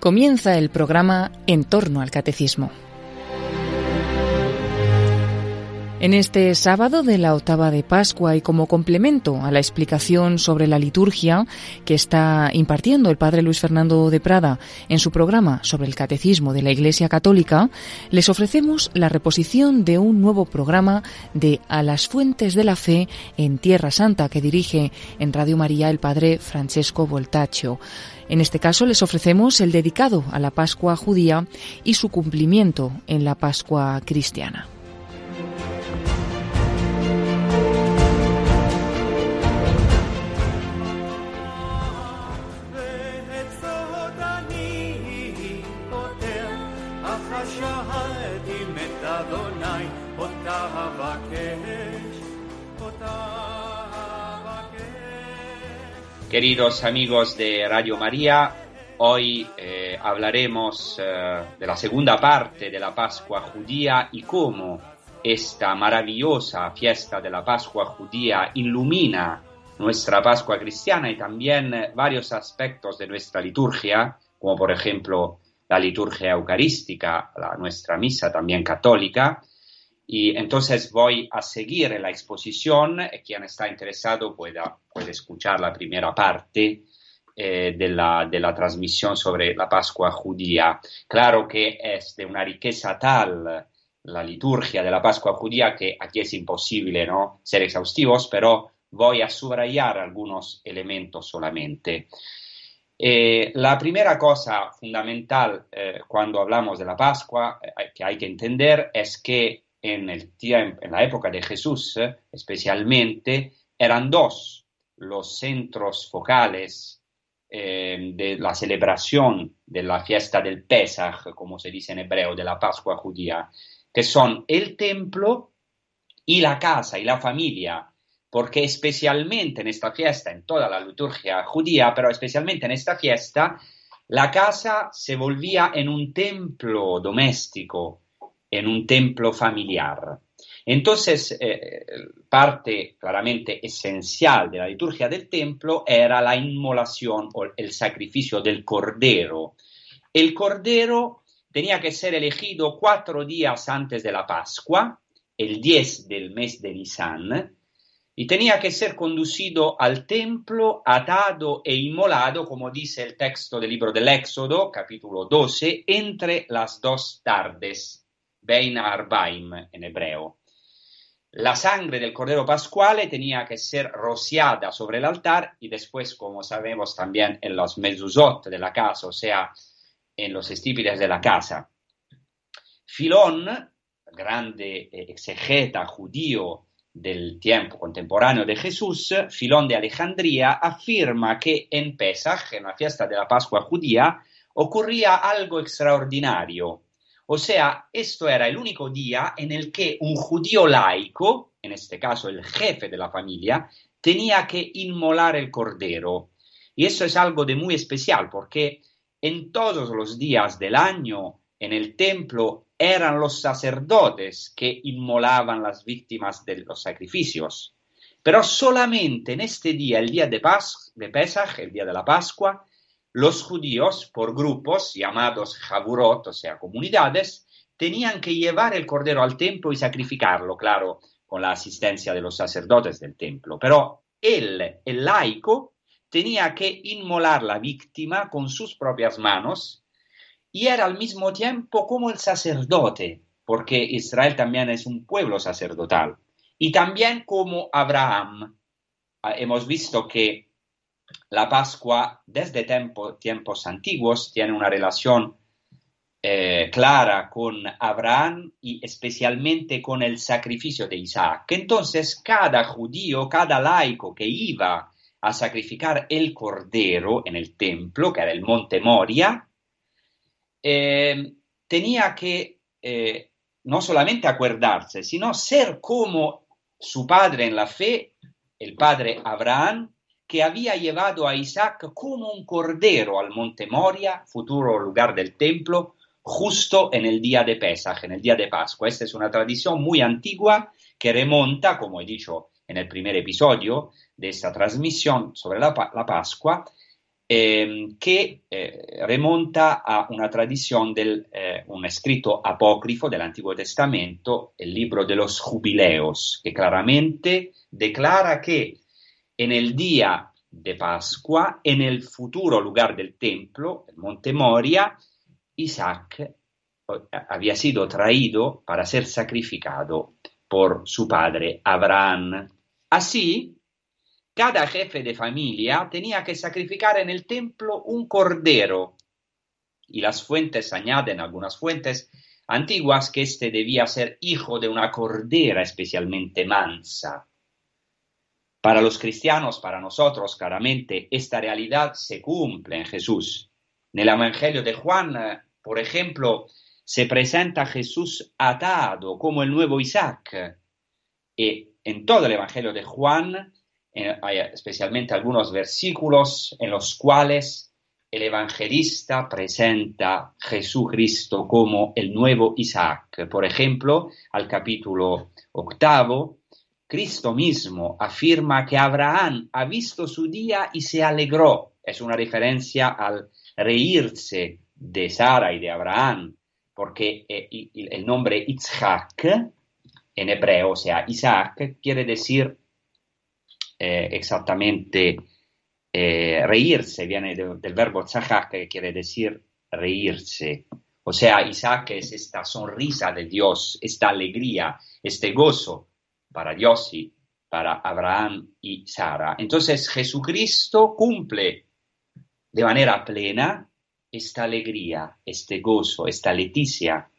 Comienza el programa En torno al Catecismo. En este sábado de la octava de Pascua y como complemento a la explicación sobre la liturgia que está impartiendo el Padre Luis Fernando de Prada en su programa sobre el Catecismo de la Iglesia Católica, les ofrecemos la reposición de un nuevo programa de A las Fuentes de la Fe en Tierra Santa que dirige en Radio María el Padre Francesco Voltaccio. En este caso les ofrecemos el dedicado a la Pascua judía y su cumplimiento en la Pascua cristiana. Queridos amigos de Radio María, hoy eh, hablaremos eh, de la segunda parte de la Pascua judía y cómo esta maravillosa fiesta de la Pascua judía ilumina nuestra Pascua cristiana y también varios aspectos de nuestra liturgia, como por ejemplo la liturgia eucarística, la, nuestra misa también católica, y entonces voy a seguir la exposición. Quien está interesado pueda, puede escuchar la primera parte eh, de, la, de, la, transmisión sobre la Pascua judía. Claro que es de una riqueza tal la liturgia de la Pascua judía que aquí es imposible ¿no? ser exhaustivos, pero voy a subrayar algunos elementos solamente. Eh, la primera cosa fundamental eh, cuando hablamos de la Pascua que hay que entender es que en, el tiempo, en la época de Jesús, especialmente, eran dos los centros focales eh, de la celebración de la fiesta del Pesach, como se dice en hebreo, de la Pascua judía, que son el templo y la casa y la familia, porque especialmente en esta fiesta, en toda la liturgia judía, pero especialmente en esta fiesta, la casa se volvía en un templo doméstico, en un templo familiar. Entonces, eh, parte claramente esencial de la liturgia del templo era la inmolación o el sacrificio del cordero. El cordero tenía que ser elegido cuatro días antes de la Pascua, el 10 del mes de Nisan, y tenía que ser conducido al templo, atado e inmolado, como dice el texto del libro del Éxodo, capítulo 12, entre las dos tardes Bein Arbaim en hebreo. La sangre del Cordero Pascuale tenía que ser rociada sobre el altar y después, como sabemos también, en los mezuzot de la casa, o sea, en los estípiles de la casa. Filón, grande exegeta judío del tiempo contemporáneo de Jesús, Filón de Alejandría, afirma que en Pesach, en la fiesta de la Pascua judía, ocurría algo extraordinario. O sea, esto era el único día en el que un judío laico, en este caso el jefe de la familia, tenía que inmolar el cordero. Y eso es algo de muy especial porque en todos los días del año en el templo eran los sacerdotes que inmolaban las víctimas de los sacrificios. Pero solamente en este día, el día de, Pas de Pesach, el día de la Pascua, los judíos, por grupos llamados Jaburot, o sea, comunidades, tenían que llevar el cordero al templo y sacrificarlo, claro, con la asistencia de los sacerdotes del templo. Pero él, el laico, tenía que inmolar la víctima con sus propias manos y era al mismo tiempo como el sacerdote, porque Israel también es un pueblo sacerdotal, y también como Abraham. Ah, hemos visto que la Pascua desde tiempos antiguos tiene una relación eh, clara con Abraham y especialmente con el sacrificio de Isaac. Entonces cada judío, cada laico que iba a sacrificar el cordero en el templo, que era el monte Moria, eh, tenía que eh, no solamente acordarse, sino ser como su padre en la fe, el padre Abraham, que había llevado a Isaac como un cordero al monte Moria, futuro lugar del templo, justo en el día de Pesach, en el día de Pascua. Esta es una tradición muy antigua que remonta, como he dicho en el primer episodio de esta transmisión sobre la, la Pascua, eh, che eh, remonta a una tradición de eh, un apócrifo del Antiguo Testamento, el libro de los jubileos, que claramente declara que en el día de Pascua, en el futuro lugar del templo, el monte Moria, Isaac había sido traído para ser sacrificado por su padre Abraham. Así, cada jefe de familia tenía que sacrificar en el templo un cordero. Y las fuentes añaden, algunas fuentes antiguas, que éste debía ser hijo de una cordera especialmente mansa. Para los cristianos, para nosotros, claramente, esta realidad se cumple en Jesús. En el Evangelio de Juan, eh, por ejemplo, se presenta a Jesús atado como el nuevo Isaac. Y en todo el Evangelio de Juan eh, hay especialmente algunos versículos en los cuales el evangelista presenta a Jesucristo como el nuevo Isaac. Por ejemplo, al capítulo octavo, Cristo mismo afirma que Abraham ha visto su día y se alegró. Es una referencia al reírse de Sara y de Abraham porque eh, el nombre Itzhak en hebreo, o sea, Isaac, quiere decir eh, exactamente eh, reírse, viene del verbo tzahak, que quiere decir reírse. O sea, Isaac es esta sonrisa de Dios, esta alegría, este gozo para Dios y para Abraham y Sara. Entonces Jesucristo cumple de manera plena esta alegría, este gozo, esta leticia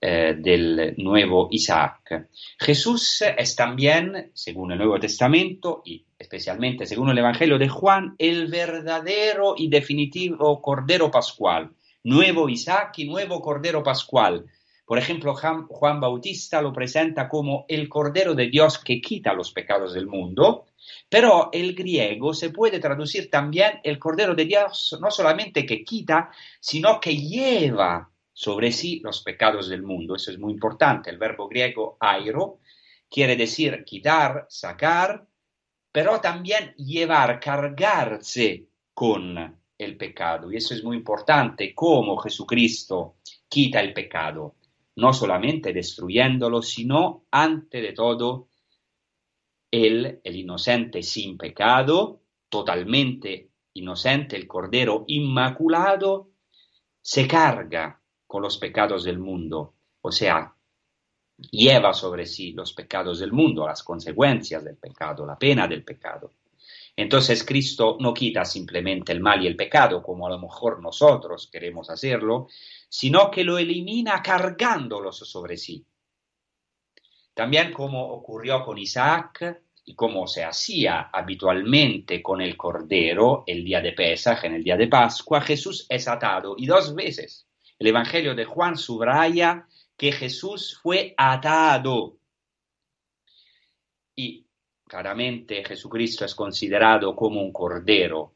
eh, del nuevo Isaac. Jesús es también, según el Nuevo Testamento y especialmente según el Evangelio de Juan, el verdadero y definitivo Cordero Pascual, nuevo Isaac y nuevo Cordero Pascual. Por ejemplo, Juan Bautista lo presenta como el Cordero de Dios que quita los pecados del mundo, pero el griego se puede traducir también el Cordero de Dios no solamente que quita, sino que lleva sobre sí los pecados del mundo. Eso es muy importante. El verbo griego airo quiere decir quitar, sacar, pero también llevar, cargarse con el pecado. Y eso es muy importante, cómo Jesucristo quita el pecado, no solamente destruyéndolo, sino ante de todo él, el inocente sin pecado, totalmente inocente, el Cordero Inmaculado, se carga con los pecados del mundo, o sea, lleva sobre sí los pecados del mundo, las consecuencias del pecado, la pena del pecado. Entonces Cristo no quita simplemente el mal y el pecado, como a lo mejor nosotros queremos hacerlo, sino que lo elimina cargándolos sobre sí. También como ocurrió con Isaac y como se hacía habitualmente con el cordero el día de Pesaj, en el día de Pascua, Jesús es atado y dos veces. El Evangelio de Juan subraya que Jesús fue atado. Y claramente Jesucristo es considerado como un cordero.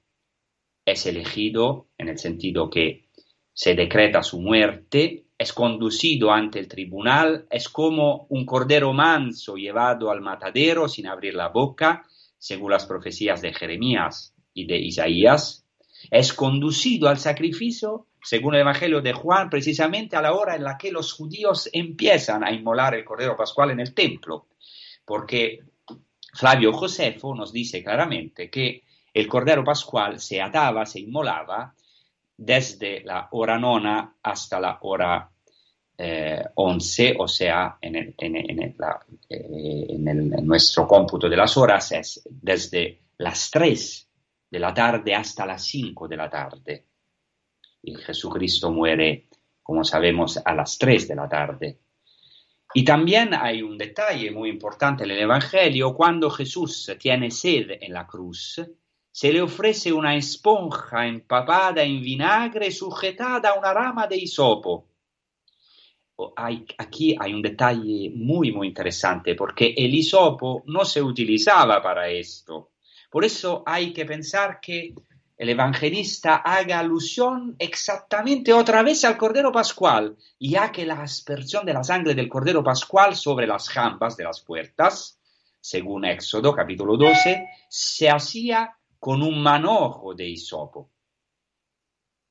Es elegido en el sentido que se decreta su muerte es conducido ante el tribunal, es como un cordero manso llevado al matadero sin abrir la boca, según las profecías de Jeremías y de Isaías, es conducido al sacrificio, según el Evangelio de Juan, precisamente a la hora en la que los judíos empiezan a inmolar el cordero pascual en el templo, porque Flavio Josefo nos dice claramente que el cordero pascual se ataba, se inmolaba desde la hora nona hasta la hora eh, 11, o sea, en, el, eh, nuestro cómputo de las horas es desde las 3 de la tarde hasta las 5 de la tarde. Y Jesucristo muere, como sabemos, a las 3 de la tarde. Y también hay un detalle muy importante en el Evangelio, cuando Jesús tiene sed en la cruz, se le ofrece una esponja empapada en vinagre sujetada a una rama de hisopo hay, aquí hay un detalle muy, muy interesante, porque el hisopo no se utilizaba para esto. Por eso hay que pensar que el evangelista haga alusión exactamente otra vez al Cordero Pascual, ya que la aspersión de la sangre del Cordero Pascual sobre las jambas de las puertas, según Éxodo capítulo 12, se hacía con un manojo de hisopo.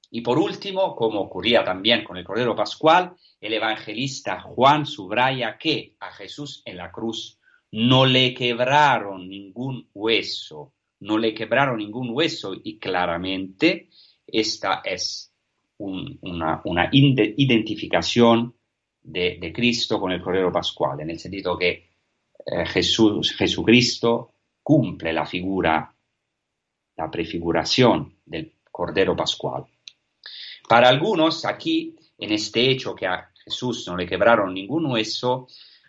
Y por último, como ocurría también con el Cordero Pascual, el evangelista Juan subraya que a Jesús en la cruz no le quebraron ningún hueso, no le quebraron ningún hueso y claramente esta es una, identificación de, Cristo con el Cordero Pascual, en el sentido que eh, Jesús, Jesucristo cumple la figura, la prefiguración del Cordero Pascual. Para algunos, aquí, en este hecho que a Jesús no le quebraron ningún hueso,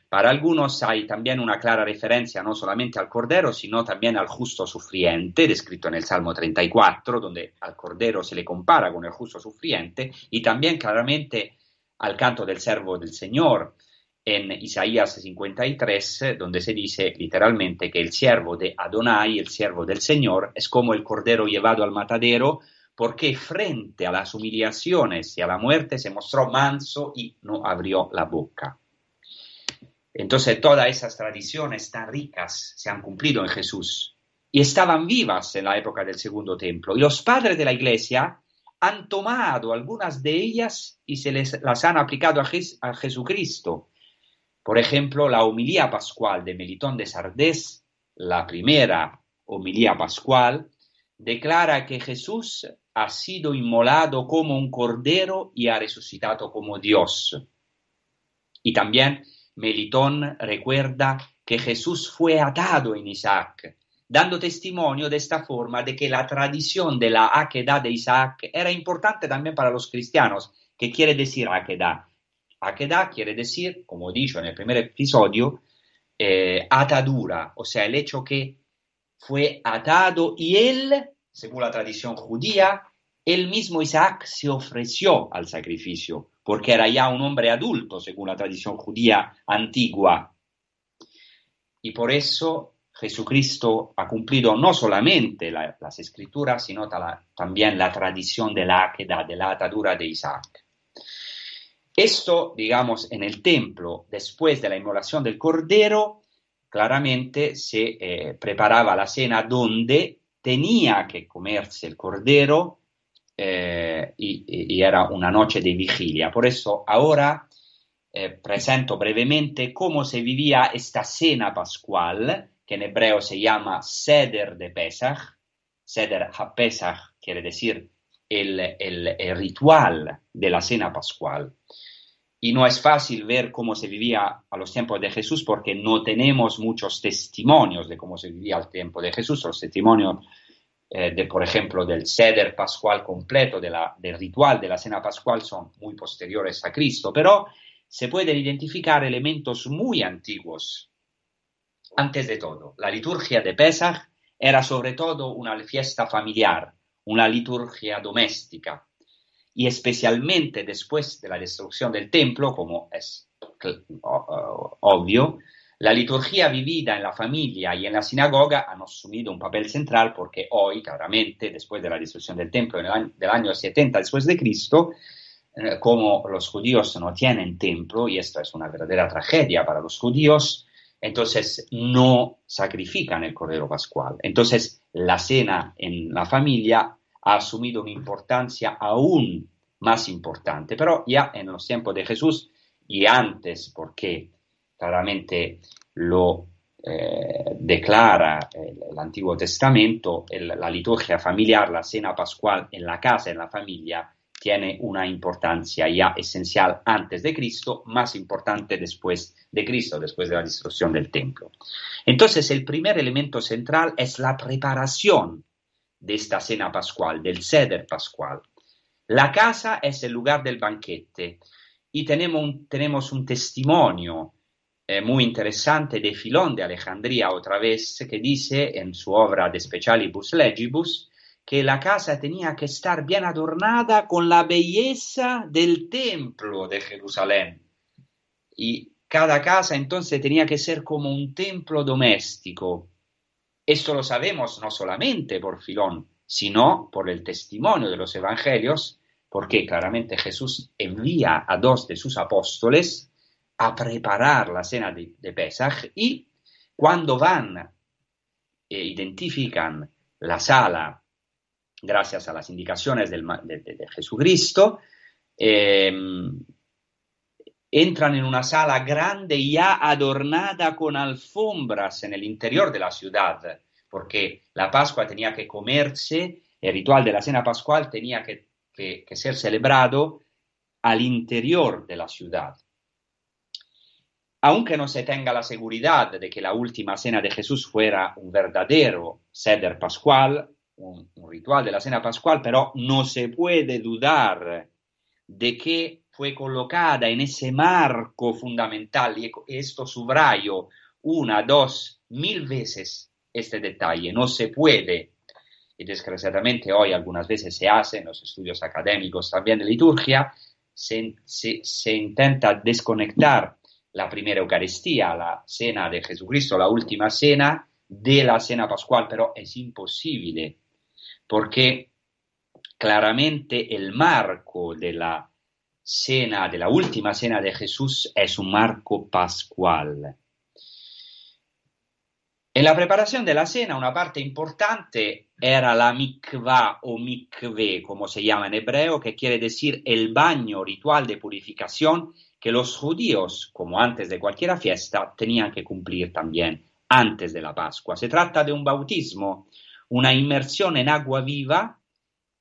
para algunos hay también una clara referencia no solamente al Cordero, sino también al justo sufriente, descrito en el Salmo 34, donde al Cordero se le compara con el justo sufriente, y también claramente al canto del servo del Señor en Isaías 53, donde se dice literalmente que el siervo de Adonai, el siervo del Señor, es como el Cordero llevado al matadero, porque frente a las humillaciones y a la muerte se mostró manso y no abrió la boca. Entonces todas esas tradiciones tan ricas se han cumplido en Jesús y estaban vivas en la época del segundo templo. Y los padres de la iglesia han tomado algunas de ellas y se les, las han aplicado a, a Jesucristo. Por ejemplo, la homilía pascual de Melitón de Sardés, la primera homilía pascual, declara que Jesús ha sido inmolado como un cordero y ha resucitado como Dios. Y también Melitón recuerda que Jesús fue atado en Isaac, dando testimonio de esta forma de que la tradición de la Akedah de Isaac era importante también para los cristianos. ¿Qué quiere decir Akedah? Akedah quiere decir, como dicho en el primer episodio, eh, atadura, o sea, el hecho que fue atado y él según la tradición judía, el mismo Isaac se ofreció al sacrificio, porque era ya un hombre adulto, según la tradición judía antigua. Y por eso Jesucristo ha cumplido no solamente las escrituras, sino también la tradición de la de la atadura de Isaac. Esto, digamos, en el templo, después de la inmolación del cordero, claramente se eh, preparaba la cena donde tenía que comerse el cordero eh, y, era una noche de vigilia. Por eso ahora eh, presento brevemente cómo se vivía esta cena pascual, que en hebreo se llama Seder de Pesach. Seder HaPesach quiere decir el, ritual de la cena pascual. Y no es fácil ver cómo se vivía a los tiempos de Jesús porque no tenemos muchos testimonios de cómo se vivía al tiempo de Jesús. Los testimonios, eh, de, por ejemplo, del ceder pascual completo, del ritual de la cena pascual, son muy posteriores a Cristo, pero se pueden identificar elementos muy antiguos. Antes de todo, la liturgia de Pesach era sobre todo una fiesta familiar, una liturgia doméstica y especialmente después de la destrucción del templo, como es obvio, la liturgia vivida en la familia y en la sinagoga han asumido un papel central porque hoy, claramente, después de la destrucción del templo en el año, del año 70 después de Cristo, eh, como los judíos no tienen templo, y esto es una verdadera tragedia para los judíos, entonces no sacrifican el Cordero Pascual. Entonces la cena en la familia ha asumido una importancia aún más importante. Pero ya en los tiempos de Jesús y antes, porque claramente lo eh, declara el, Antiguo Testamento, la liturgia familiar, la cena pascual en la casa, en la familia, tiene una importancia ya esencial antes de Cristo, más importante después de Cristo, después de la destrucción del templo. Entonces, el primer elemento central es la preparación de esta cena pascual, del ceder pascual. La casa es el lugar del banquete y tenemos un, testimonio eh, muy interesante de Filón de Alejandría otra vez que dice en su obra De Specialibus Legibus que la casa tenía que estar bien adornada con la belleza del templo de Jerusalén. Y cada casa entonces tenía que ser como un templo doméstico, esto lo sabemos no solamente por Filón, sino por el testimonio de los evangelios, porque claramente Jesús envía a dos de sus apóstoles a preparar la cena de, Pesach y cuando van e identifican la sala gracias a las indicaciones de, Jesucristo. Eh, entran en una sala grande ya adornada con alfombras en el interior de la ciudad, porque la Pascua tenía que comerse, el ritual de la cena pascual tenía que, ser celebrado al interior de la ciudad. Aunque no se tenga la seguridad de que la última cena de Jesús fuera un verdadero seder pascual, un, ritual de la cena pascual, pero no se puede dudar de que fue colocada en ese marco fundamental, y esto subrayo una, dos, mil veces este detalle, no se puede, y desgraciadamente hoy algunas veces se hace en los estudios académicos también de liturgia, se intenta desconectar la primera Eucaristía, la cena de Jesucristo, la última cena de la cena pascual, pero es imposible porque claramente el marco de la cena, de la última cena de Jesús, es un marco pascual. En la preparación de la cena, una parte importante era la mikvah o mikve, como se llama en hebreo, que quiere decir el baño ritual de purificación que los judíos, como antes de cualquier fiesta, tenían que cumplir también antes de la Pascua. Se trata de un bautismo, una inmersión en agua viva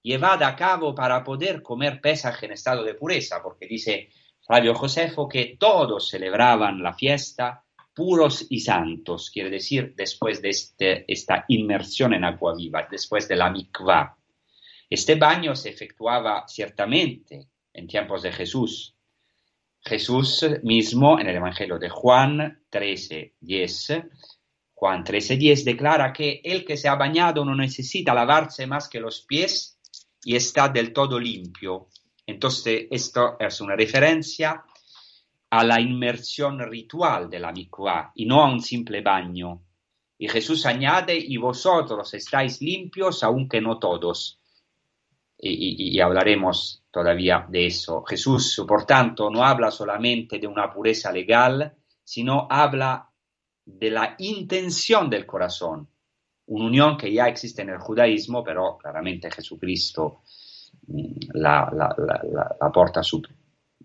llevada a cabo para poder comer Pesaj en estado de pureza, porque dice Flavio Josefo que todos celebraban la fiesta puros y santos, quiere decir después de este, esta inmersión en agua viva, después de la mikvah. Este baño se efectuaba ciertamente en tiempos de Jesús. Jesús mismo en el Evangelio de Juan 13, 10, Juan 13, 10 declara que el que se ha bañado no necesita lavarse más que los pies y está del todo limpio. Entonces, esto es una referencia a la inmersión ritual de la mikvah y no a un simple baño. Y Jesús añade, y vosotros estáis limpios, aunque no todos. Y, y, y, hablaremos todavía de eso. Jesús, por tanto, no habla solamente de una pureza legal, sino habla de la intención del corazón, una unión que ya existe en el judaísmo, pero claramente Jesucristo mm, la, la, porta a su,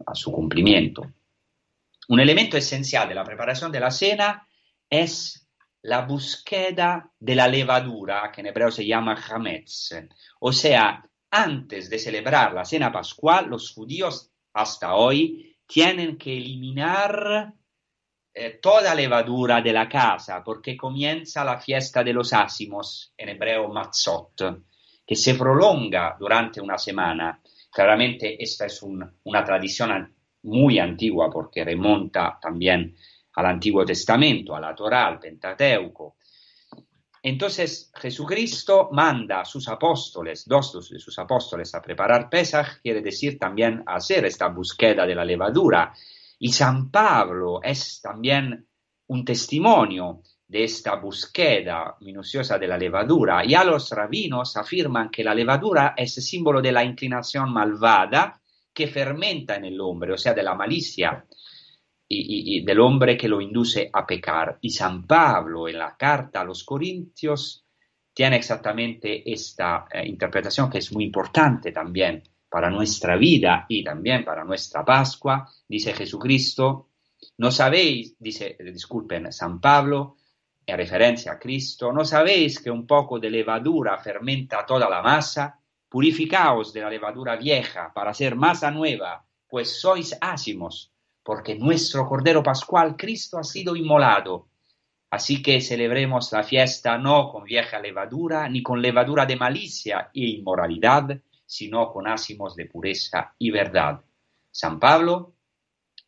a su, cumplimiento. Un elemento esencial de la preparación de la cena es la búsqueda de la levadura, que en hebreo se llama hametz. O sea, antes de celebrar la cena pascual, los judíos hasta hoy tienen que eliminar eh, toda levadura de la casa, porque comienza la fiesta de los ácimos, en hebreo matzot, que se prolonga durante una semana. Claramente esta es un, una tradición muy antigua porque remonta también al Antiguo Testamento, a la Torá, al Pentateuco. Entonces Jesucristo manda a sus apóstoles, dos de sus apóstoles, a preparar Pesach, quiere decir también hacer esta búsqueda de la levadura y San Pablo es también un testimonio de esta búsqueda minuciosa de la levadura. Ya los rabinos afirman que la levadura es símbolo de la inclinación malvada que fermenta en el hombre, o sea, de la malicia y, del hombre que lo induce a pecar. Y San Pablo en la carta a los Corintios tiene exactamente esta eh, interpretación que es muy importante también para nuestra vida y también para nuestra Pascua, dice Jesucristo, no sabéis, dice, disculpen, San Pablo, en referencia a Cristo, no sabéis que un poco de levadura fermenta toda la masa, purificaos de la levadura vieja para ser masa nueva, pues sois ácimos, porque nuestro Cordero Pascual, Cristo, ha sido inmolado. Así que celebremos la fiesta no con vieja levadura, ni con levadura de malicia e inmoralidad, sino con ácimos de pureza y verdad. San Pablo,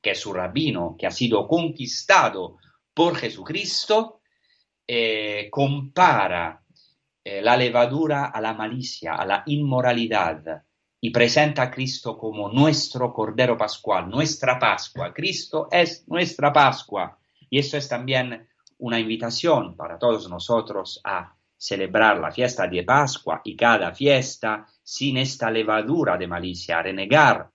que es su rabino, que ha sido conquistado por Jesucristo, eh, compara eh, la levadura a la malicia, a la inmoralidad, y presenta a Cristo como nuestro Cordero Pascual, nuestra Pascua. Cristo es nuestra Pascua. Y eso es también una invitación para todos nosotros a celebrar la fiesta de Pascua y cada fiesta sin esta levadura de malicia, a renegar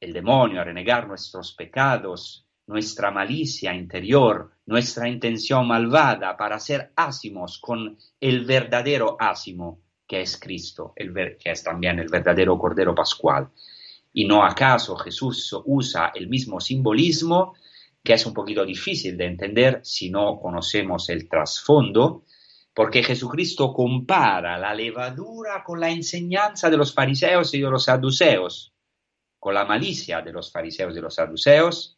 el demonio, a renegar nuestros pecados, nuestra malicia interior, nuestra intención malvada para ser ácimos con el verdadero ácimo que es Cristo, el que es también el verdadero Cordero Pascual. Y no acaso Jesús usa el mismo simbolismo, que es un poquito difícil de entender si no conocemos el trasfondo, porque Jesucristo compara la levadura con la enseñanza de los fariseos y de los saduceos, con la malicia de los fariseos y de los saduceos,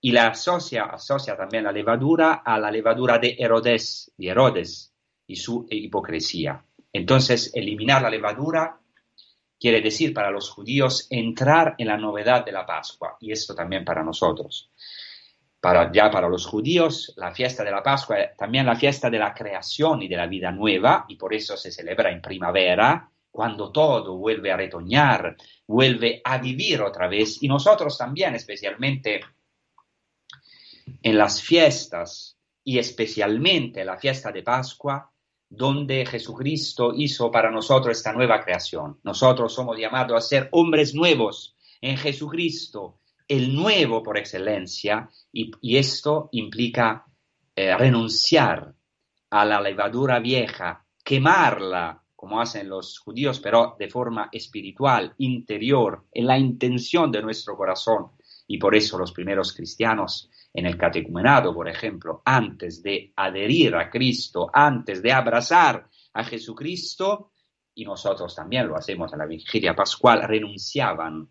y la asocia, asocia también la levadura a la levadura de Herodes, de Herodes y su hipocresía. Entonces, eliminar la levadura quiere decir para los judíos entrar en la novedad de la Pascua, y esto también para nosotros ya para los judíos, la fiesta de la Pascua es también la fiesta de la creación y de la vida nueva, y por eso se celebra en primavera, cuando todo vuelve a retoñar, vuelve a vivir otra vez, y nosotros también, especialmente en las fiestas, y especialmente la fiesta de Pascua, donde Jesucristo hizo para nosotros esta nueva creación. Nosotros somos llamados a ser hombres nuevos en Jesucristo, el nuevo por excelencia y, esto implica eh, renunciar a la levadura vieja, quemarla, como hacen los judíos, pero de forma espiritual, interior, en la intención de nuestro corazón. Y por eso los primeros cristianos en el catecumenado, por ejemplo, antes de adherir a Cristo, antes de abrazar a Jesucristo, y nosotros también lo hacemos en la vigilia pascual, renunciaban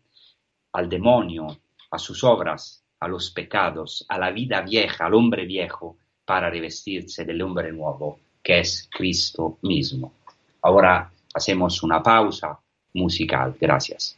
al demonio, a sus obras, a los pecados, a la vida vieja, al hombre viejo, para revestirse del hombre nuevo, que es Cristo mismo. Ahora hacemos una pausa musical. Gracias.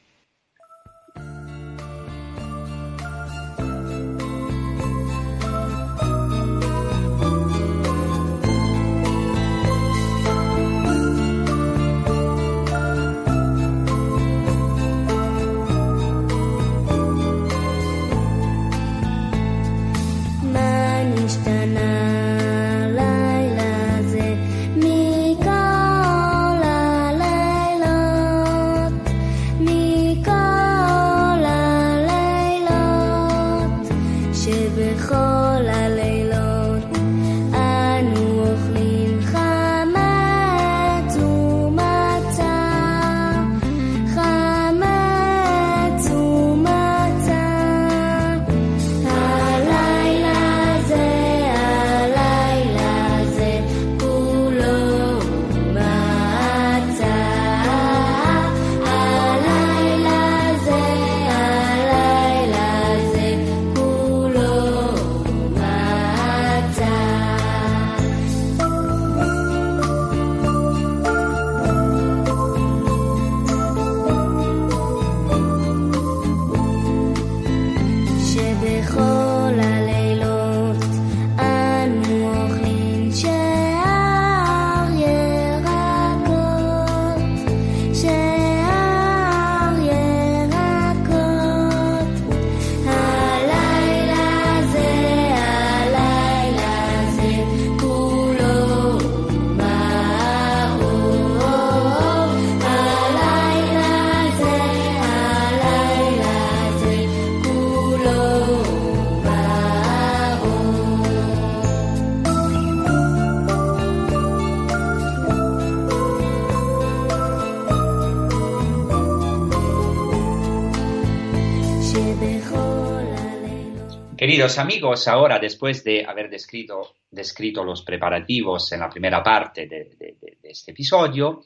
Queridos amigos, ahora después de haber descrito, los preparativos en la primera parte de, este episodio,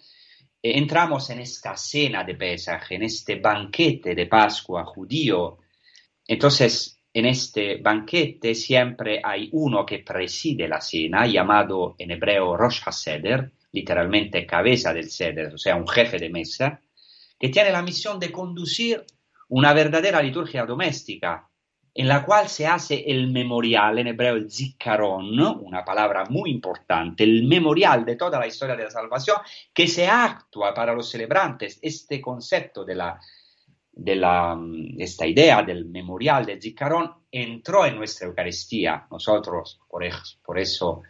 eh, entramos en esta cena de Pesaj, en este banquete de Pascua judío. Entonces, en este banquete siempre hay uno que preside la cena, llamado en hebreo Rosh HaSeder, literalmente cabeza del Seder, o sea, un jefe de mesa, que tiene la misión de conducir una verdadera liturgia doméstica en la cual se hace el memorial, en hebreo el zikaron, una palabra muy importante, el memorial de toda la historia de la salvación, que se actúa para los celebrantes. Este concepto de, la, de la, esta idea del memorial del zikaron entró en nuestra Eucaristía. Nosotros, por, por eso,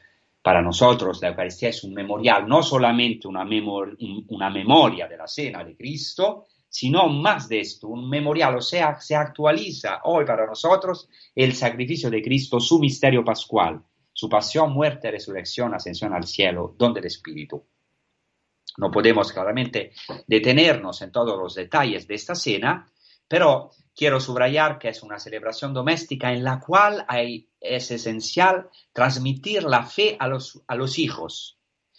para nosotros la Eucaristía es un memorial, no solamente una, una memoria de la cena de Cristo, sino más de esto, un memorial, o sea, se actualiza hoy para nosotros el sacrificio de Cristo, su misterio pascual, su pasión, muerte, resurrección, ascensión al cielo, don del Espíritu. No podemos claramente detenernos en todos los detalles de esta cena, pero quiero subrayar que es una celebración doméstica en la cual es esencial transmitir la fe a los, a los hijos.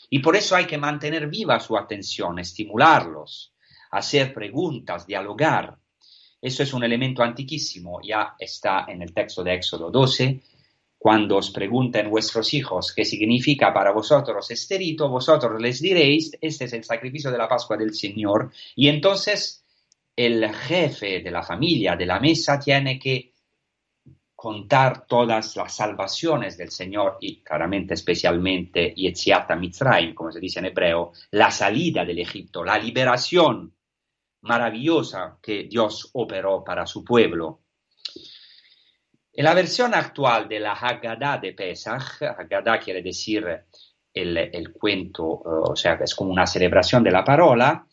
Y por eso hay que mantener viva su atención, estimularlos, hacer preguntas, dialogar. Eso es un elemento antiquísimo, ya está en el texto de Éxodo 12. Cuando os pregunten vuestros hijos qué significa para vosotros este rito, vosotros les diréis, este es el sacrificio de la Pascua del Señor. Y entonces el jefe de la familia, de la mesa, tiene que contar todas las salvaciones del Señor y claramente especialmente Yetziata Mitzrayim, como se dice en hebreo, la salida del Egipto, la liberación maravillosa que Dios operó para su pueblo. En la versión actual de la Haggadah de Pesach, Haggadah quiere decir el, cuento, eh, o sea, es como una celebración de la parola,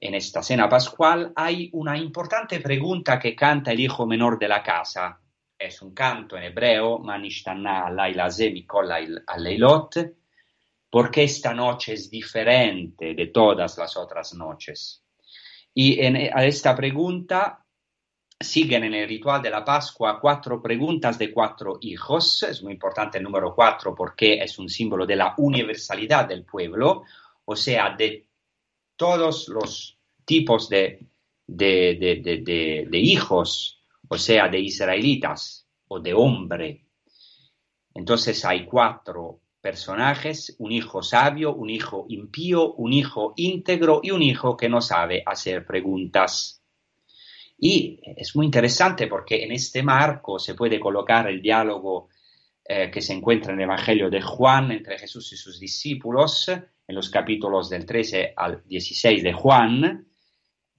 en esta cena pascual hay una importante pregunta que canta el hijo menor de la casa. Es un canto en hebreo, Mikola Aleilot, porque esta noche es diferente de todas las otras noches. Y en, a esta pregunta siguen en el ritual de la Pascua cuatro preguntas de cuatro hijos. Es muy importante el número cuatro porque es un símbolo de la universalidad del pueblo, o sea, de todos los tipos de, de, de hijos, o sea, de israelitas o de hombre. Entonces hay cuatro personajes, un hijo sabio, un hijo impío, un hijo íntegro y un hijo que no sabe hacer preguntas. Y es muy interesante porque en este marco se puede colocar el diálogo eh, que se encuentra en el Evangelio de Juan entre Jesús y sus discípulos, en los capítulos del 13 al 16 de Juan,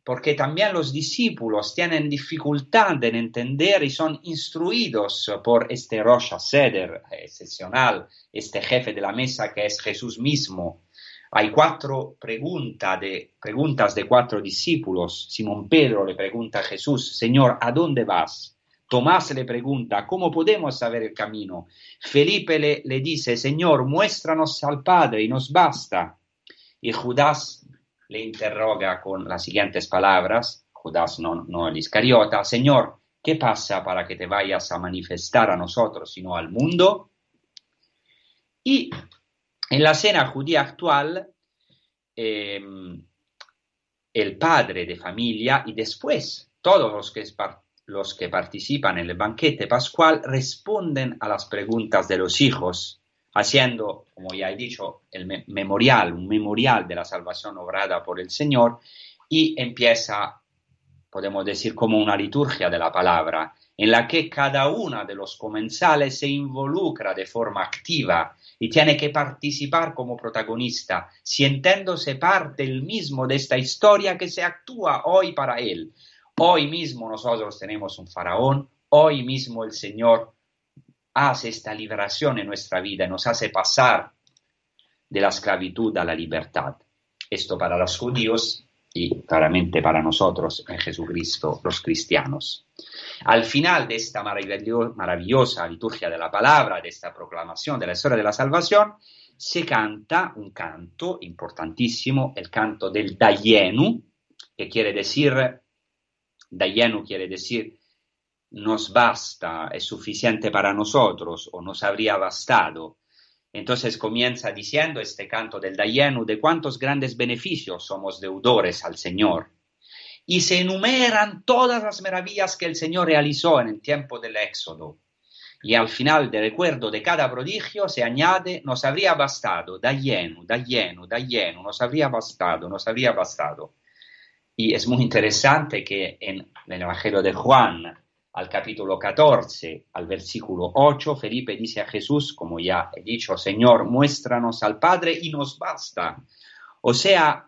porque también los discípulos tienen dificultad en entender y son instruidos por este Rosh Seder excepcional, este jefe de la mesa que es Jesús mismo. Hay cuatro preguntas de, preguntas de cuatro discípulos. Simón Pedro le pregunta a Jesús, Señor, ¿a dónde vas? Tomás le pregunta, ¿cómo podemos saber el camino? Felipe le, le dice, Señor, muéstranos al Padre y nos basta. Y Judas le interroga con las siguientes palabras, Judas no, el Iscariota, Señor, ¿qué pasa para que te vayas a manifestar a nosotros, sino al mundo? Y en la cena judía actual, em, el padre de familia y después todos los que participan en el banquete pascual responden a las preguntas de los hijos haciendo, como ya he dicho, el memorial, un memorial de la salvación obrada por el Señor, y empieza, podemos decir, como una liturgia de la palabra, en la que cada uno de los comensales se involucra de forma activa y tiene que participar como protagonista, sintiéndose parte el mismo de esta historia que se actúa hoy para él. Hoy mismo nosotros tenemos un faraón, hoy mismo el Señor hace esta liberación en nuestra vida, nos hace pasar de la esclavitud a la libertad. Esto para los judíos y claramente para nosotros en Jesucristo, los cristianos. Al final de esta maravillosa liturgia de la palabra, de esta proclamación de la historia de la salvación, se canta un canto importantísimo, el canto del Dayenu, que quiere decir, Dayenu quiere decir nos basta, es suficiente para nosotros o nos habría bastado. Entonces comienza diciendo este canto del Dayenu de cuántos grandes beneficios somos deudores al Señor. Y se enumeran todas las maravillas que el Señor realizó en el tiempo del Éxodo. Y al final del recuerdo de cada prodigio se añade, nos habría bastado, Dayenu, Dayenu, Dayenu, nos habría bastado, nos habría bastado. Y es muy interesante que en el Evangelio de Juan, al capítulo 14, al versículo 8, Felipe dice a Jesús, como ya he dicho, Señor, muéstranos al Padre y nos basta. O sea,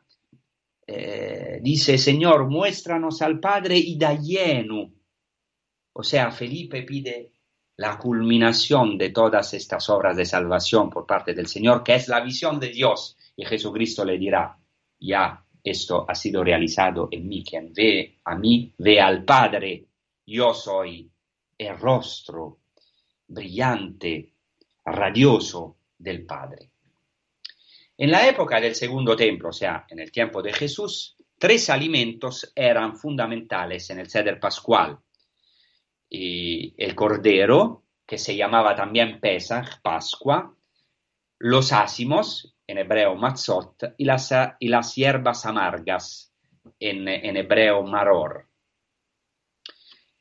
eh, dice, Señor, muéstranos al Padre y da lleno. O sea, Felipe pide la culminación de todas estas obras de salvación por parte del Señor, que es la visión de Dios. Y Jesucristo le dirá, ya esto ha sido realizado en mí. Quien ve a mí, ve al Padre. Yo soy el rostro brillante, radioso del Padre. En la época del segundo templo, o sea, en el tiempo de Jesús, tres alimentos eran fundamentales en el ceder pascual. Y el cordero, que se llamaba también Pesach, Pascua, los ácimos, en hebreo matzot, y las, y las hierbas amargas, en, en hebreo maror.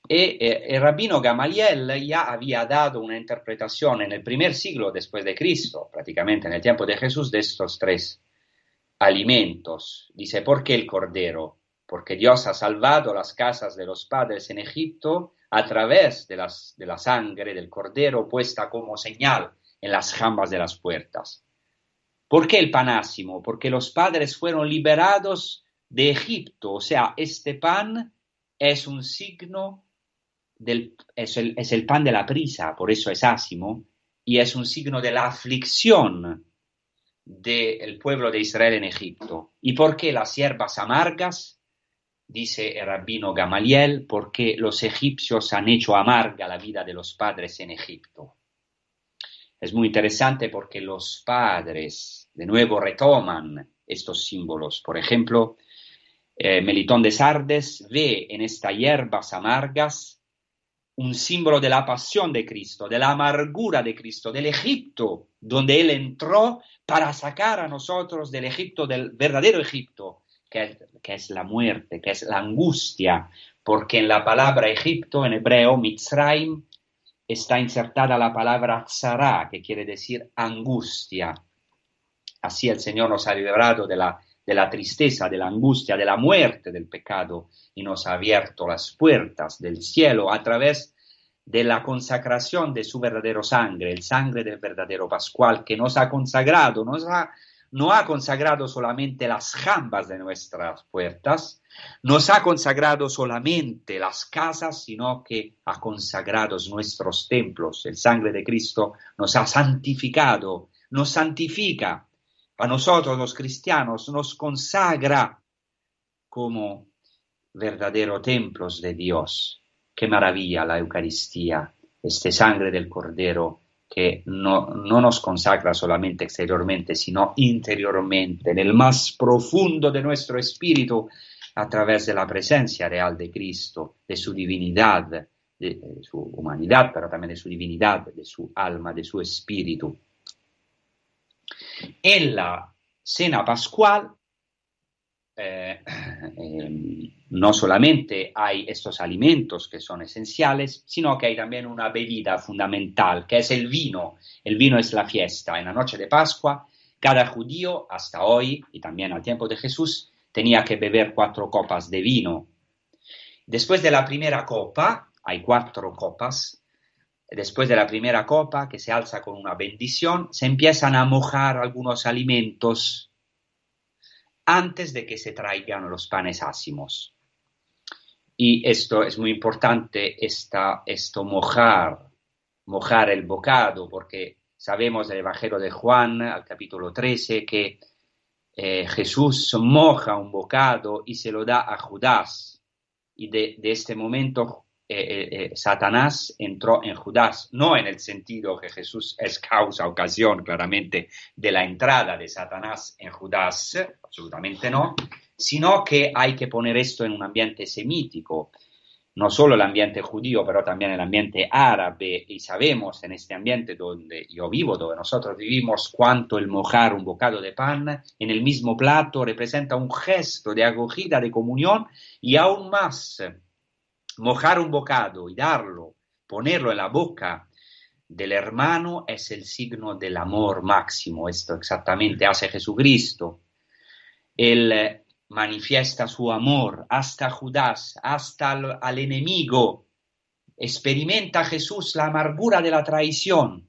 Y eh, el rabino Gamaliel ya había dado una interpretación en el primer siglo después de Cristo, prácticamente en el tiempo de Jesús, de estos tres alimentos. Dice, ¿por qué el cordero? Porque Dios ha salvado las casas de los padres en Egipto a través de la sangre del cordero puesta como señal en las jambas de las puertas. ¿Por qué el panásimo? Porque los padres fueron liberados de Egipto, o sea, este pan es un signo es, el, pan de la prisa, por eso es ásimo, y es un signo de la aflicción del pueblo de Israel en Egipto. ¿Y por qué las hierbas amargas? Dice el rabino Gamaliel, porque los egipcios han hecho amarga la vida de los padres en Egipto. Es muy interesante porque los padres de nuevo retoman estos símbolos. Por ejemplo, eh, Melitón de Sardes ve en estas hierbas amargas un símbolo de la pasión de Cristo, de la amargura de Cristo, del Egipto, donde Él entró para sacar a nosotros del Egipto, del verdadero Egipto, que es, la muerte, que es la angustia, porque en la palabra Egipto, en hebreo, Mitzrayim, está insertada la palabra tzara, que quiere decir angustia. Así el Señor nos ha librado de la, de la tristeza, de la angustia, de la muerte del pecado y nos ha abierto las puertas del cielo a través de la consagración de su verdadero sangre, el sangre del verdadero Pascual, que nos ha consagrado, nos ha, no ha consagrado solamente las jambas de nuestras puertas, nos ha consagrado solamente las casas, sino que ha consagrado nuestros templos. El sangre de Cristo nos ha santificado, nos santifica. A nosotros los cristianos nos consagra como verdaderos templos de Dios. Qué maravilla la Eucaristía, este sangre del Cordero que no, no, nos consagra solamente exteriormente, sino interiormente, en el más profundo de nuestro espíritu, a través de la presencia real de Cristo, de su divinidad, de, su humanidad, pero también de su divinidad, de su alma, de su espíritu. En la cena pascual eh, em, no solamente hay estos alimentos que son esenciales, sino que hay también una bebida fundamental, que es el vino. El vino es la fiesta. En la noche de Pascua, cada judío, hasta hoy y también al tiempo de Jesús, tenía que beber cuatro copas de vino. Después de la primera copa, hay cuatro copas, después de la primera copa, que se alza con una bendición, se empiezan a mojar algunos alimentos antes de que se traigan los panes ácimos. Y esto es muy importante, esta, esto mojar, mojar el bocado, porque sabemos del Evangelio de Juan, al capítulo 13, que eh, Jesús moja un bocado y se lo da a Judas. Y de, de este momento eh, eh, eh, Satanás entró en Judas, no en el sentido que Jesús es causa, ocasión claramente de la entrada de Satanás en Judas, absolutamente no, sino que hay que poner esto en un ambiente semítico, no solo el ambiente judío, pero también el ambiente árabe, y sabemos en este ambiente donde yo vivo, donde nosotros vivimos, cuánto el mojar un bocado de pan en el mismo plato representa un gesto de acogida, de comunión, y aún más mojar un bocado y darlo, ponerlo en la boca del hermano es el signo del amor máximo. Esto exactamente hace Jesucristo. Él manifiesta su amor hasta Judas, hasta al, enemigo. Experimenta Jesús la amargura de la traición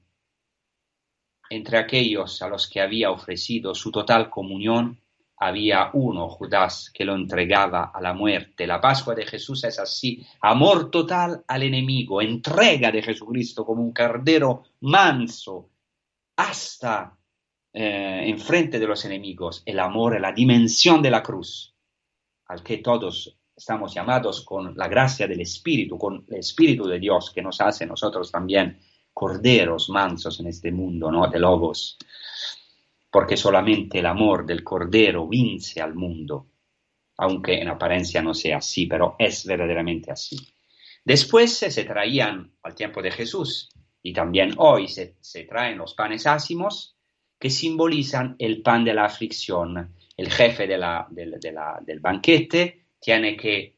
entre aquellos a los que había ofrecido su total comunión había uno, Judas, que lo entregaba a la muerte. La Pascua de Jesús es así, amor total al enemigo, entrega de Jesucristo como un cardero manso hasta eh, enfrente de los enemigos. El amor es la dimensión de la cruz. al que todos estamos llamados con la gracia del Espíritu, con el Espíritu de Dios que nos hace nosotros también corderos mansos en este mundo, ¿no? De lobos, porque solamente el amor del cordero vence al mundo, aunque en apariencia no sea así, pero es verdaderamente así. Después se traían al tiempo de Jesús y también hoy se, traen los panes ácimos que simbolizan el pan de la aflicción. El jefe del banquete tiene que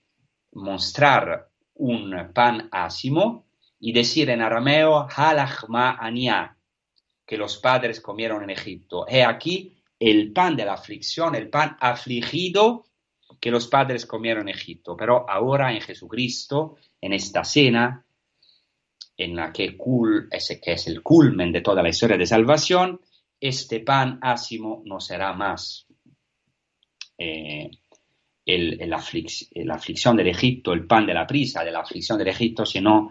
mostrar un pan ácimo y decir en arameo halachma ania, que los padres comieron en Egipto. He aquí el pan de la aflicción, el pan afligido que los padres comieron en Egipto. Pero ahora en Jesucristo, en esta cena, en la que, ese, que es el culmen de toda la historia de salvación, este pan ácimo no será más eh, el, la aflicción del Egipto, el pan de la prisa de la aflicción del Egipto, sino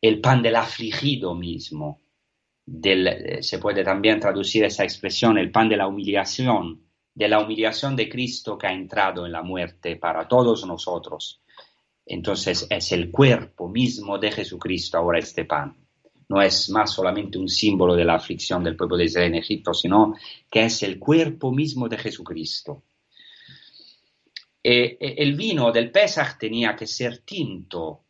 el pan del afligido mismo. Del, se puede también traducir esa expresión, el pan de la humillación, de la humillación de Cristo que ha entrado en la muerte para todos nosotros. Entonces es el cuerpo mismo de Jesucristo ahora este pan. No es más solamente un símbolo de la aflicción del pueblo de Israel en Egipto, sino que es el cuerpo mismo de Jesucristo. Eh, eh, el vino del Pesach tenía que ser tinto.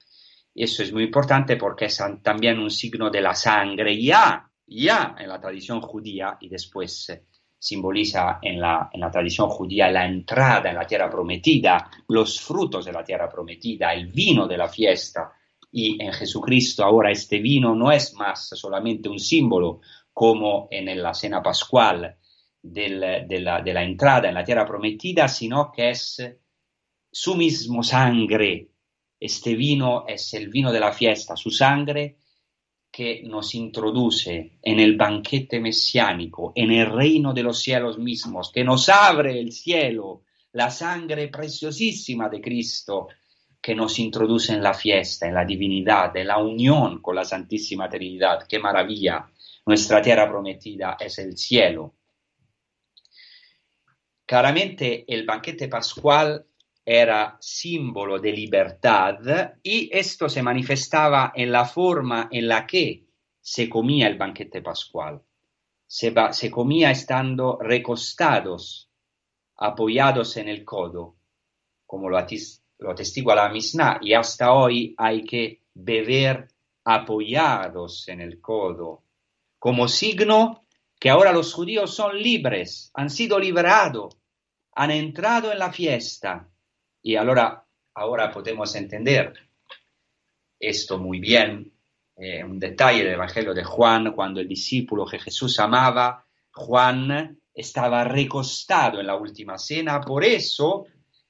Eso es muy importante porque es también un signo de la sangre ya, ya en la tradición judía y después simboliza en la, en la tradición judía la entrada en la tierra prometida, los frutos de la tierra prometida, el vino de la fiesta. Y en Jesucristo ahora este vino no es más solamente un símbolo como en la cena pascual, de, la, de, la, entrada en la tierra prometida, sino que es su mismo sangre. Este vino es el vino de la fiesta, su sangre que nos introduce en el banquete mesiánico, en el reino de los cielos mismos, que nos abre el cielo, la sangre preciosísima de Cristo, que nos introduce en la fiesta, en la divinidad, en la unión con la Santísima Trinidad. ¡Qué maravilla! Nuestra tierra prometida es el cielo. Claramente el banquete pascual era símbolo de libertad y esto se manifestaba en la forma en la que se comía el banquete pascual. Se, comía estando recostados, apoyados en el codo, como lo, lo atestigua la Mishnah, y hasta hoy hay que beber apoyados en el codo, como signo que ahora los judíos son libres, han sido liberados, han entrado en la fiesta y ahora, ahora podemos entender esto muy bien. Eh, un detalle del Evangelio de Juan, cuando el discípulo que Jesús amaba, Juan, estaba recostado en la última cena, por eso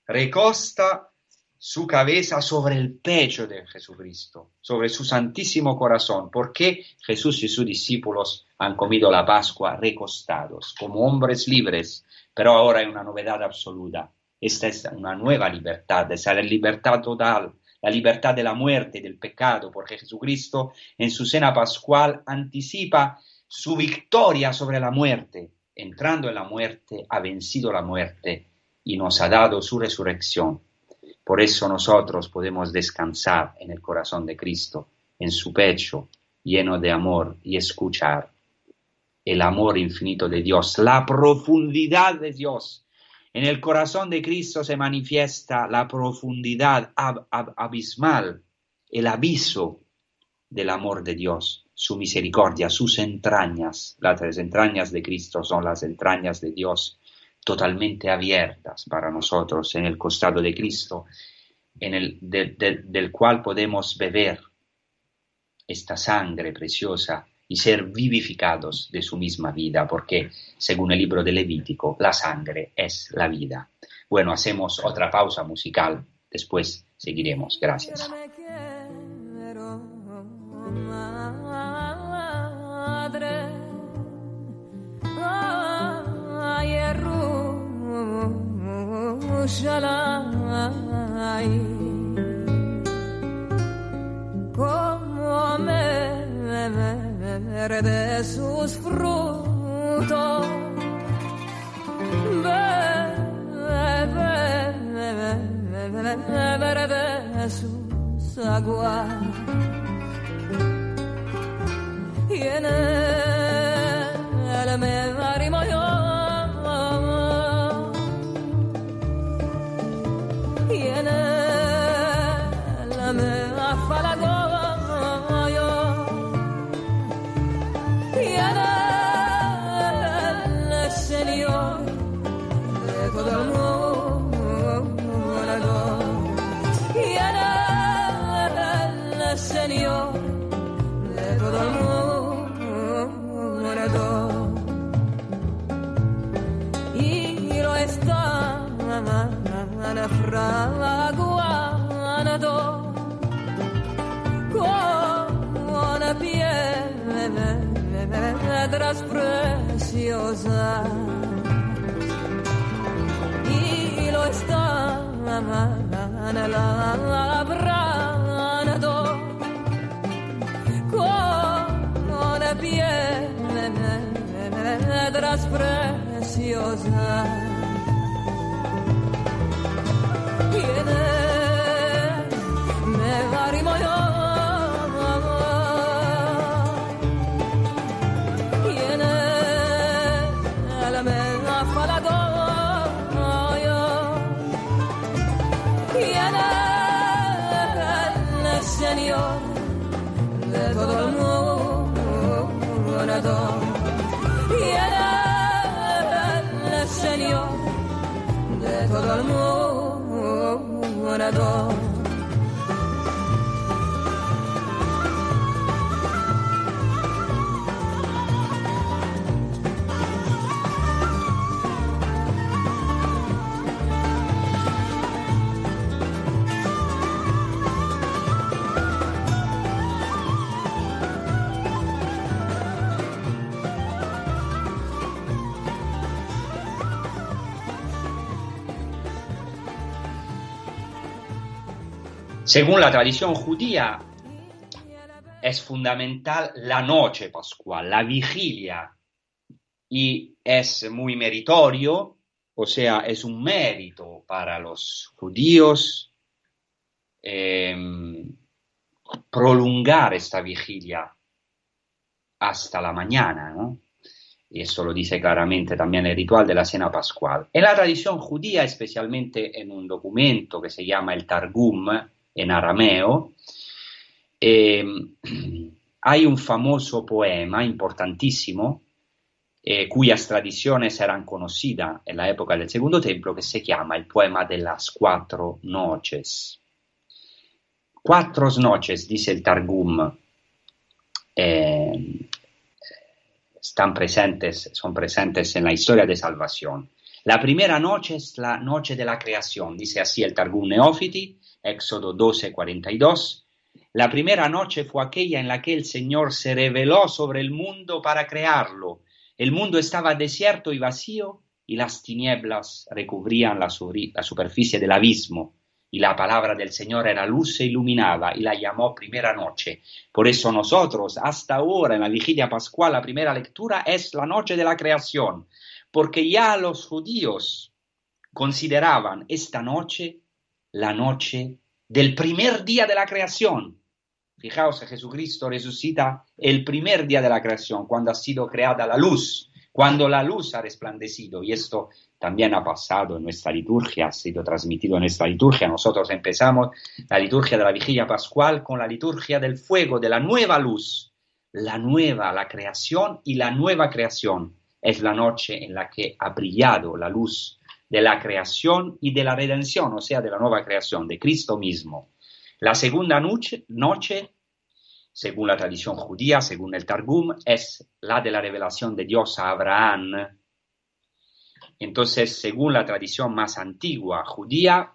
recosta su cabeza sobre el pecho de Jesucristo, sobre su santísimo corazón, porque Jesús y sus discípulos han comido la Pascua recostados, como hombres libres, pero ahora hay una novedad absoluta. Esta es una nueva libertad, esa es la libertad total, la libertad de la muerte y del pecado, porque Jesucristo en su cena pascual anticipa su victoria sobre la muerte. Entrando en la muerte, ha vencido la muerte y nos ha dado su resurrección. Por eso nosotros podemos descansar en el corazón de Cristo, en su pecho lleno de amor y escuchar el amor infinito de Dios, la profundidad de Dios en el corazón de Cristo se manifiesta la profundidad abismal, el aviso del amor de Dios, su misericordia, sus entrañas. Las entrañas de Cristo son las entrañas de Dios totalmente abiertas para nosotros en el costado de Cristo, en el, del cual podemos beber esta sangre preciosa y ser vivificados de su misma vida, porque según el libro de Levítico, la sangre es la vida. Bueno, hacemos otra pausa musical, después seguiremos. Gracias. De sus frutos. Bebe, sus Según la tradición judía, es fundamental la noche pascual, la vigilia, y es muy meritorio, o sea, es un mérito para los judíos eh, prolongar esta vigilia hasta la mañana, ¿no? Y eso lo dice claramente también el ritual de la cena pascual. En la tradición judía, especialmente en un documento que se llama el Targum, en arameo, eh, hay un famoso poema importantísimo eh, cuyas tradiciones eran conocidas en época del Segundo Templo que se llama el poema de las cuatro noches. Cuatro noches, dice el Targum, eh, están presentes, son presentes en la historia de salvación. La primera noche es la noche de la dice así el Targum Neófiti, Éxodo 12, 42. La primera noche fue aquella en la que el Señor se reveló sobre el mundo para crearlo. El mundo estaba desierto y vacío y las tinieblas recubrían la, la superficie del abismo. Y la palabra del Señor era luz e iluminaba y la llamó primera noche. Por eso nosotros, hasta ahora, en la vigilia pascual, la primera lectura es la noche de la creación, porque ya los judíos consideraban esta noche la noche del primer día de la creación. Fijaos Jesucristo resucita el primer día de la creación, cuando ha sido creada la luz, cuando la luz ha resplandecido. Y esto también ha pasado en nuestra liturgia, ha sido transmitido en nuestra liturgia. Nosotros empezamos la liturgia de la vigilia pascual con la liturgia del fuego, de la nueva luz. La nueva, la creación y la nueva creación es la noche en la que ha brillado la luz de la creación y de la redención, o sea, de la nueva creación, de Cristo mismo. La segunda noche, según la tradición judía, según el Targum, es la de la revelación de Dios a Abraham. Entonces, según la tradición más antigua judía,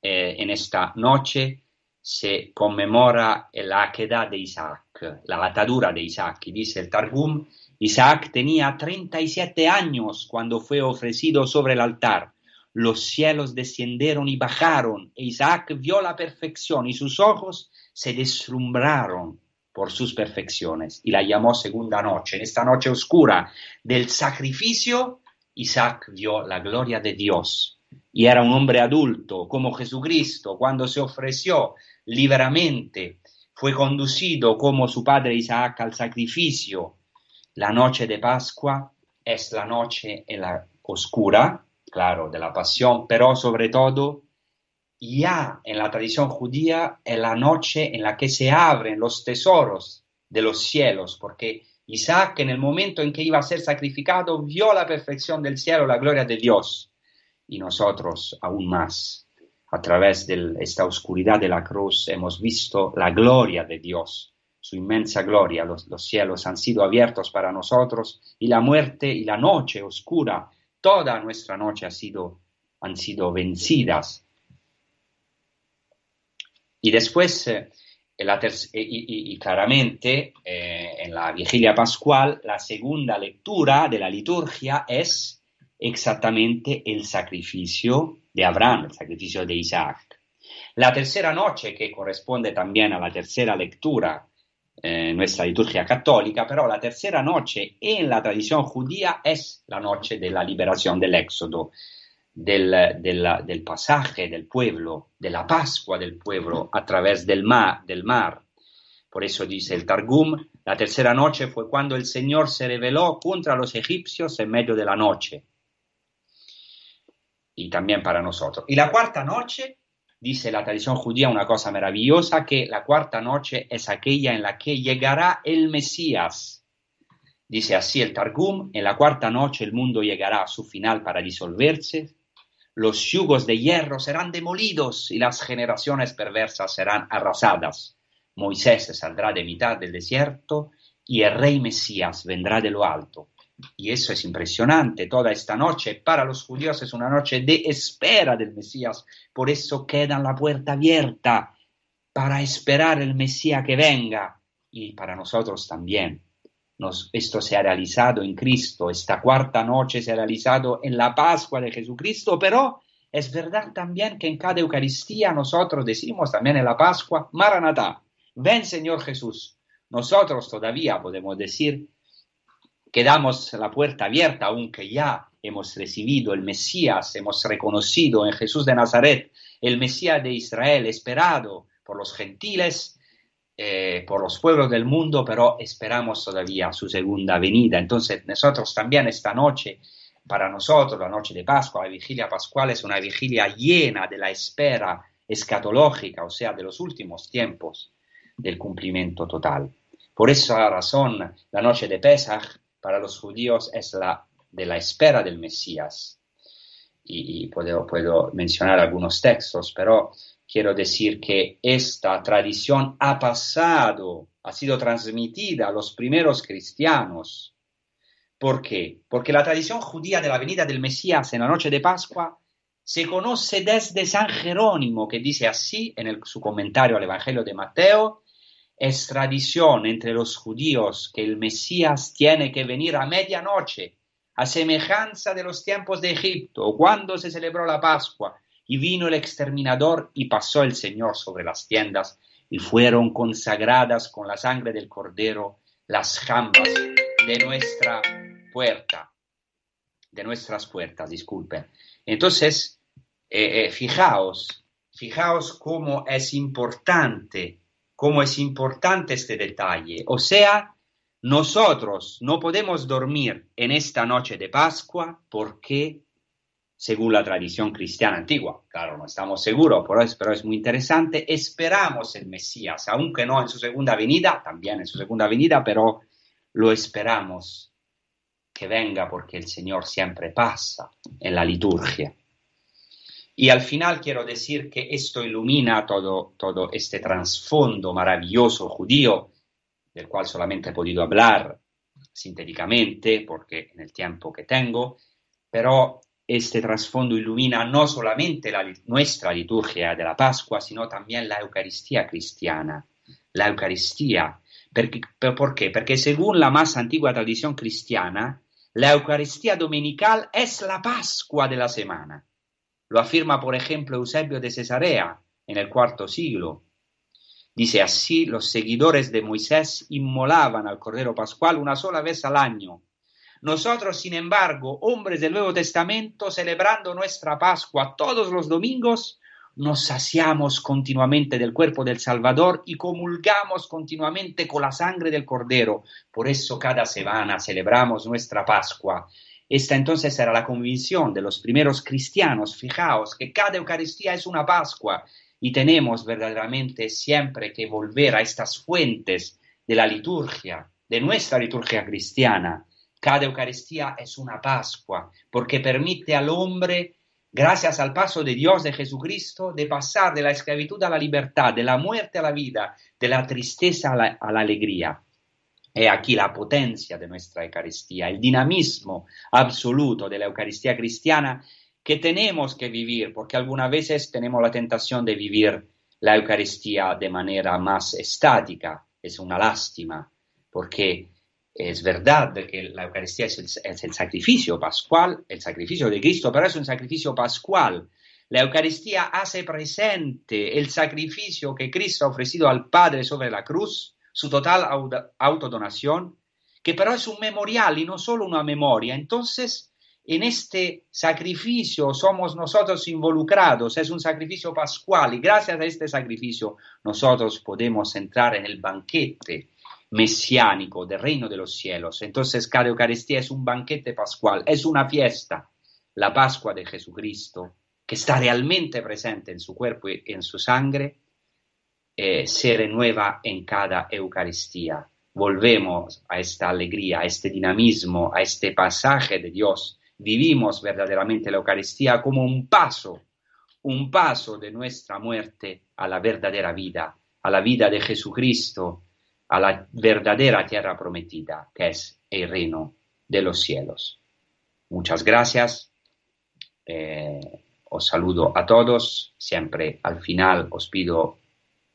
eh, en esta noche se conmemora la queda de Isaac, la atadura de Isaac, y dice el Targum, Isaac tenía 37 años cuando fue ofrecido sobre el altar. Los cielos descendieron y bajaron, e Isaac vio la perfección y sus ojos se deslumbraron por sus perfecciones y la llamó segunda noche. En esta noche oscura del sacrificio, Isaac vio la gloria de Dios y era un hombre adulto, como Jesucristo, cuando se ofreció liberamente, fue conducido como su padre Isaac al sacrificio. La noche de Pascua es la noche en la oscura, claro, de la pasión, pero sobre todo ya en la tradición judía es la noche en la que se abren los tesoros de los cielos, porque Isaac en el momento en que iba a ser sacrificado vio la perfección del cielo, la gloria de Dios, y nosotros aún más. A través de esta oscuridad de la cruz hemos visto la gloria de Dios, su inmensa gloria. Los, los cielos han sido abiertos para nosotros y la muerte y la noche oscura, toda nuestra noche ha sido, han sido vencidas. Y después, eh, y, claramente, eh, en la vigilia pascual, la segunda lectura de la liturgia es exactamente el sacrificio de Abraham, el sacrificio de Isaac. La tercera noche, que corresponde también a la tercera lectura en nuestra liturgia católica, pero la tercera noche en la tradición judía es la noche de la liberación del éxodo, del, del, pasaje del pueblo, de la Pascua del pueblo a través del mar, del mar. Por eso dice el Targum, la tercera noche fue cuando el Señor se reveló contra los egipcios en medio de la noche. Y también para nosotros. Y la cuarta noche, dice la tradición judía una cosa maravillosa, que la cuarta noche es aquella en la que llegará el Mesías. Dice así el Targum, en la cuarta noche el mundo llegará a su final para disolverse, los yugos de hierro serán demolidos y las generaciones perversas serán arrasadas. Moisés saldrá de mitad del desierto y el rey Mesías vendrá de lo alto. Y eso es impresionante. Toda esta noche para los judíos es una noche de espera del Mesías. Por eso queda la puerta abierta para esperar el Mesías que venga. Y para nosotros también. esto se ha realizado en Cristo. Esta cuarta noche se ha realizado en la Pascua de Jesucristo, pero es verdad también que en cada Eucaristía nosotros decimos también en la Pascua, Maranatá, ven Señor Jesús. Nosotros todavía podemos decir que damos la puerta abierta, aunque ya hemos recibido el Mesías, hemos reconocido en Jesús de Nazaret el Mesías de Israel, esperado por los gentiles, eh, por los pueblos del mundo, pero esperamos todavía su segunda venida. Entonces nosotros también esta noche, para nosotros, la noche de Pascua, la vigilia pascual es una vigilia llena de la espera escatológica, o sea, de los últimos tiempos del cumplimiento total. Por esa razón, la noche de Pesach para los judíos es la de la espera del Mesías. Y, puedo, puedo mencionar algunos textos, pero quiero decir que esta tradición ha pasado, ha sido transmitida a los primeros cristianos. ¿Por qué? Porque la tradición judía de la venida del Mesías en la noche de Pascua se conoce desde San Jerónimo, que dice así en su comentario al Evangelio de Mateo, es tradición entre los judíos que el Mesías tiene que venir a medianoche, a semejanza de los tiempos de Egipto, cuando se celebró la Pascua, y vino el exterminador y pasó el Señor sobre las tiendas, y fueron consagradas con la sangre del Cordero las jambas de nuestra puerta, de nuestras puertas, disculpen. Entonces, eh, eh, fijaos, fijaos cómo es importante cómo es importante este detalle. O sea, nosotros no podemos dormir en esta noche de Pascua porque, según la tradición cristiana antigua, claro, no estamos seguros, pero es, pero es muy interesante, esperamos el Mesías, aunque no en su segunda venida, también en su segunda venida, pero lo esperamos que venga porque el Señor siempre pasa en la liturgia. Y al final quiero decir que esto ilumina todo, todo este trasfondo maravilloso judío, del cual solamente he podido hablar sintéticamente, porque en el tiempo que tengo, pero este trasfondo ilumina no solamente la, nuestra liturgia de la Pascua, sino también la Eucaristía cristiana. La Eucaristía. ¿Por qué? Porque según la más antigua tradición cristiana, la Eucaristía dominical es la Pascua de la semana. Lo afirma, por ejemplo, Eusebio de Cesarea en el cuarto siglo. Dice así, los seguidores de Moisés inmolaban al Cordero Pascual una sola vez al año, Nosotros, sin embargo, hombres del Nuevo Testamento, celebrando nuestra Pascua todos los domingos, nos saciamos continuamente del cuerpo del Salvador y comulgamos continuamente con la sangre del Cordero. Por eso cada semana celebramos nuestra Pascua. Esta entonces era la convicción de los primeros cristianos. Fijaos que cada Eucaristía es una Pascua y tenemos verdaderamente siempre que volver a estas fuentes de la liturgia, de nuestra liturgia cristiana. Cada Eucaristía es una Pascua porque permite al hombre gracias al paso de Dios de Jesucristo, de pasar de la esclavitud a la libertad, de la muerte a la vida, de la tristeza a la, alegría. He aquí la potencia de nuestra Eucaristía, el dinamismo absoluto de la Eucaristía cristiana que tenemos que vivir, porque algunas veces tenemos la tentación de vivir la Eucaristía de manera más estática. Es una lástima, porque es verdad que la Eucaristía es el, sacrificio pascual, el sacrificio de Cristo, pero es un sacrificio pascual. La Eucaristía hace presente el sacrificio que Cristo ha ofrecido al Padre sobre la cruz, su total autodonación, que pero es un memorial y no solo una memoria. Entonces, en este sacrificio somos nosotros involucrados, es un sacrificio pascual y gracias a este sacrificio nosotros podemos entrar en el banquete mesiánico del reino de los cielos. Entonces cada Eucaristía es un banquete pascual, es una fiesta, la Pascua de Jesucristo, que está realmente presente en su cuerpo y en su sangre, eh, se renueva en cada Eucaristía. Volvemos a esta alegría, a este dinamismo, a este pasaje de Dios. Vivimos verdaderamente la Eucaristía como un paso, un paso de nuestra muerte a la verdadera vida, a la vida de Jesucristo, a la verdadera tierra prometida, que es el reino de los cielos. Muchas gracias. Eh, os saludo a todos. Siempre al final os pido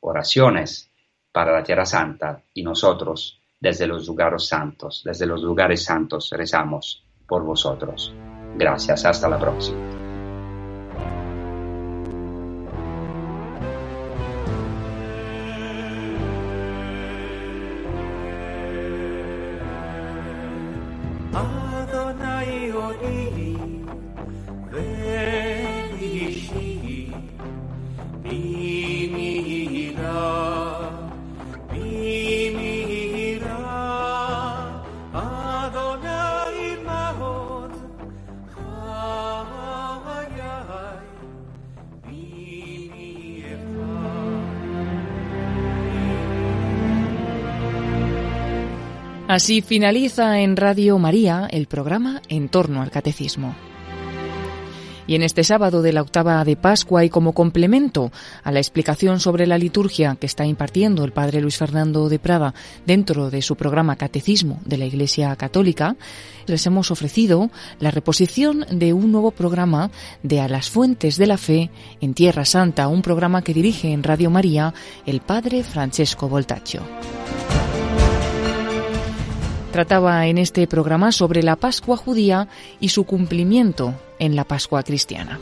oraciones para la Tierra Santa y nosotros desde los lugares santos, desde los lugares santos rezamos por vosotros. Gracias. Hasta la próxima. Así finaliza en Radio María el programa En torno al Catecismo. Y en este sábado de la octava de Pascua y como complemento a la explicación sobre la liturgia que está impartiendo el Padre Luis Fernando de Prada dentro de su programa Catecismo de la Iglesia Católica, les hemos ofrecido la reposición de un nuevo programa de A las Fuentes de la Fe en Tierra Santa, un programa que dirige en Radio María el Padre Francesco Voltaccio. Trataba en este programa sobre la Pascua judía y su cumplimiento en la Pascua cristiana.